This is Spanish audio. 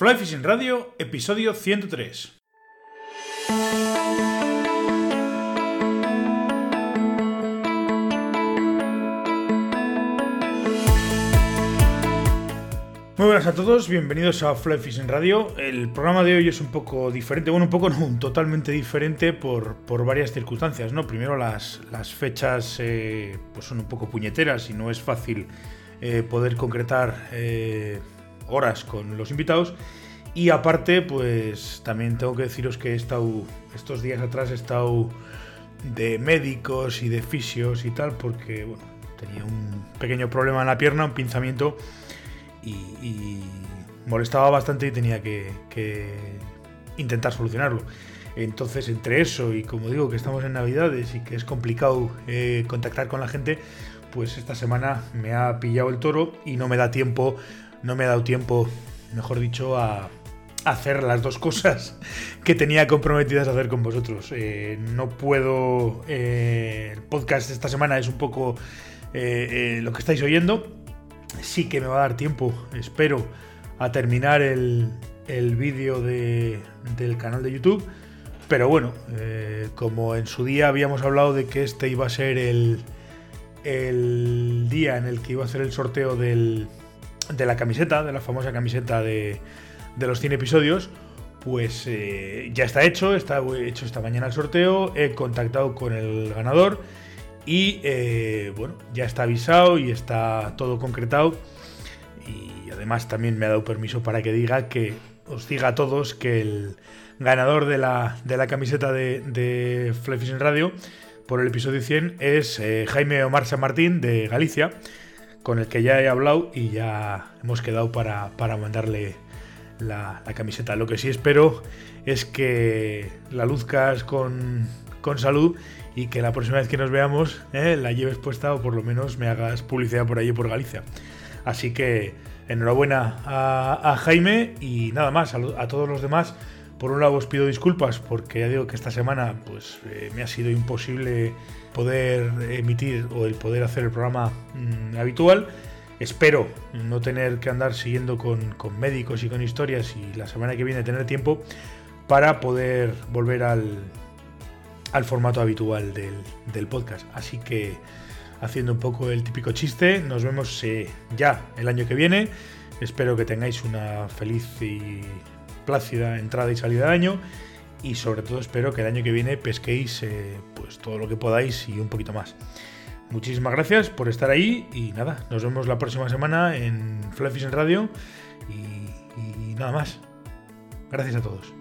Fly Fishing Radio, episodio 103. Muy buenas a todos, bienvenidos a Fly Fishing Radio. El programa de hoy es un poco diferente, bueno, un poco no, totalmente diferente por, varias circunstancias, ¿no? Primero las, las fechas eh, pues son un poco puñeteras y no es fácil eh, poder concretar eh, horas con los invitados. Y aparte, pues también tengo que deciros que he estado, estos días atrás he estado de médicos y de fisios y tal, porque bueno, tenía un pequeño problema en la pierna, un pinzamiento y, molestaba bastante y tenía que, intentar solucionarlo. Entonces, entre eso y como digo que estamos en Navidades y que es complicado eh, contactar con la gente, pues esta semana me ha pillado el toro y no me da tiempo, no me ha dado tiempo, mejor dicho, a hacer las dos cosas que tenía comprometidas a hacer con vosotros. Eh, no puedo. Eh, el podcast esta semana es un poco lo que estáis oyendo sí que me va a dar tiempo, espero, a terminar el, vídeo del canal de YouTube. Pero bueno, eh, como en su día habíamos hablado de que este iba a ser el, el día en el que iba a hacer el sorteo de la camiseta, de la famosa camiseta de, los 100 episodios, pues eh, ya está hecho, está hecho esta mañana el sorteo, he contactado con el ganador y eh, bueno, ya está avisado y está todo concretado. Y además también me ha dado permiso para que diga que os diga a todos que el ganador de la, camiseta de, de Radio por el episodio 100 es eh, Jaime Omar San Martín de Galicia, con el que ya he hablado y ya hemos quedado para, mandarle la, camiseta. Lo que sí espero es que la luzcas con, con salud y que la próxima vez que nos veamos eh, la lleves puesta o por lo menos me hagas publicidad por allí por Galicia. Así que enhorabuena a, Jaime y nada más, a, todos los demás. Por un lado os pido disculpas porque ya digo que esta semana pues eh, me ha sido imposible poder emitir o el poder hacer el programa mm, habitual. Espero no tener que andar siguiendo con, con médicos y con historias y la semana que viene tener tiempo para poder volver al, al formato habitual del, podcast. Así que haciendo un poco el típico chiste, nos vemos eh, ya el año que viene. Espero que tengáis una feliz y plácida entrada y salida de año. Y sobre todo espero que el año que viene pesquéis eh, pues todo lo que podáis y un poquito más. Muchísimas gracias por estar ahí y nada, nos vemos la próxima semana en Fly en Radio y nada más. Gracias a todos.